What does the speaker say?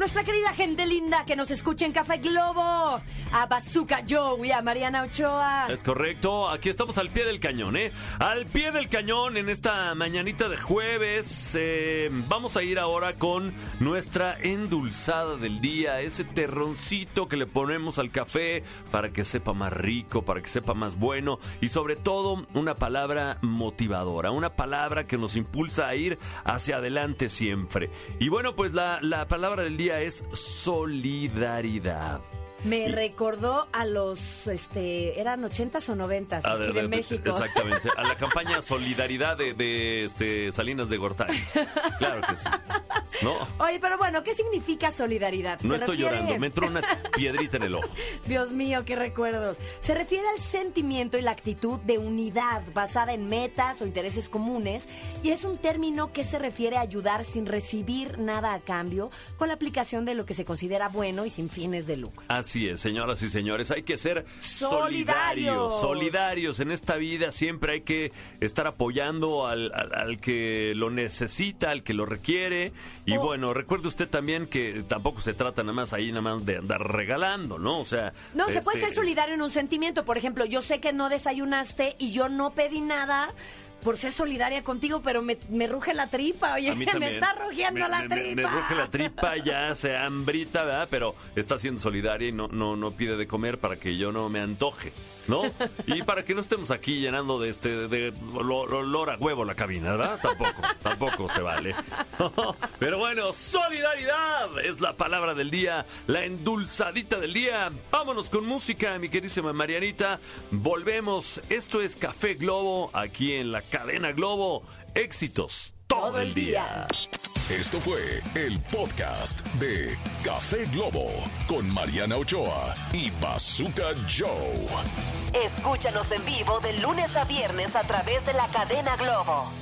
Nuestra querida gente linda que nos escucha en Café Globo, a Bazooka Joe y a Mariana Ochoa. Es correcto, aquí estamos al pie del cañón, ¿eh? Al pie del cañón en esta mañanita de jueves. eh, vamos a ir ahora con nuestra endulzada del día, ese terroncito que le ponemos al café para que sepa más rico, para que sepa más bueno y sobre todo una palabra motivadora, una palabra que nos impulsa a ir hacia adelante siempre. Y bueno, pues la, la palabra del día es solidaridad. Me recordó a los, este, eran ochentas o noventas A aquí ver, de, de- de- México. Exactamente. A la campaña Solidaridad de, de, este, Salinas de Gortari. Claro que sí. No, Oye, pero bueno, ¿qué significa solidaridad? no estoy refiere- llorando. Me entró una piedrita en el ojo. Dios mío, qué recuerdos. Se refiere al sentimiento y la actitud de unidad basada en metas o intereses comunes y es un término que se refiere a ayudar sin recibir nada a cambio con la aplicación de lo que se considera bueno y sin fines de lucro. Así es, señoras y señores, hay que ser Solidarios. solidarios. Solidarios en esta vida, siempre hay que estar apoyando al, al- al que lo necesita, al que lo requiere. Y Oh. bueno, recuerde usted también que tampoco se trata nada más ahí, nada más de andar regalando, ¿no? O sea. No, se puede este, ser solidario en un sentimiento. Por ejemplo, yo sé que no desayunaste y yo no pedí nada por ser solidaria contigo, pero me, me ruge la tripa, oye, me está rugiendo Me- la me- tripa. Me, ruge la tripa, ya se hambrita, ¿verdad? Pero está siendo solidaria y no, no, no pide de comer para que yo no me antoje, ¿no? Y para que no estemos aquí llenando de este de lo- lo- olor a huevo la cabina, ¿verdad? Tampoco, tampoco se vale. Pero bueno, solidaridad es la palabra del día, la endulzadita del día. Vámonos con música, mi querísima Marianita. Volvemos. Esto es Café Globo, aquí en la cadena Globo. Éxitos todo, el día. Esto fue el podcast de Café Globo con Mariana Ochoa y Bazooka Joe. Escúchanos en vivo de lunes a viernes a través de la cadena Globo.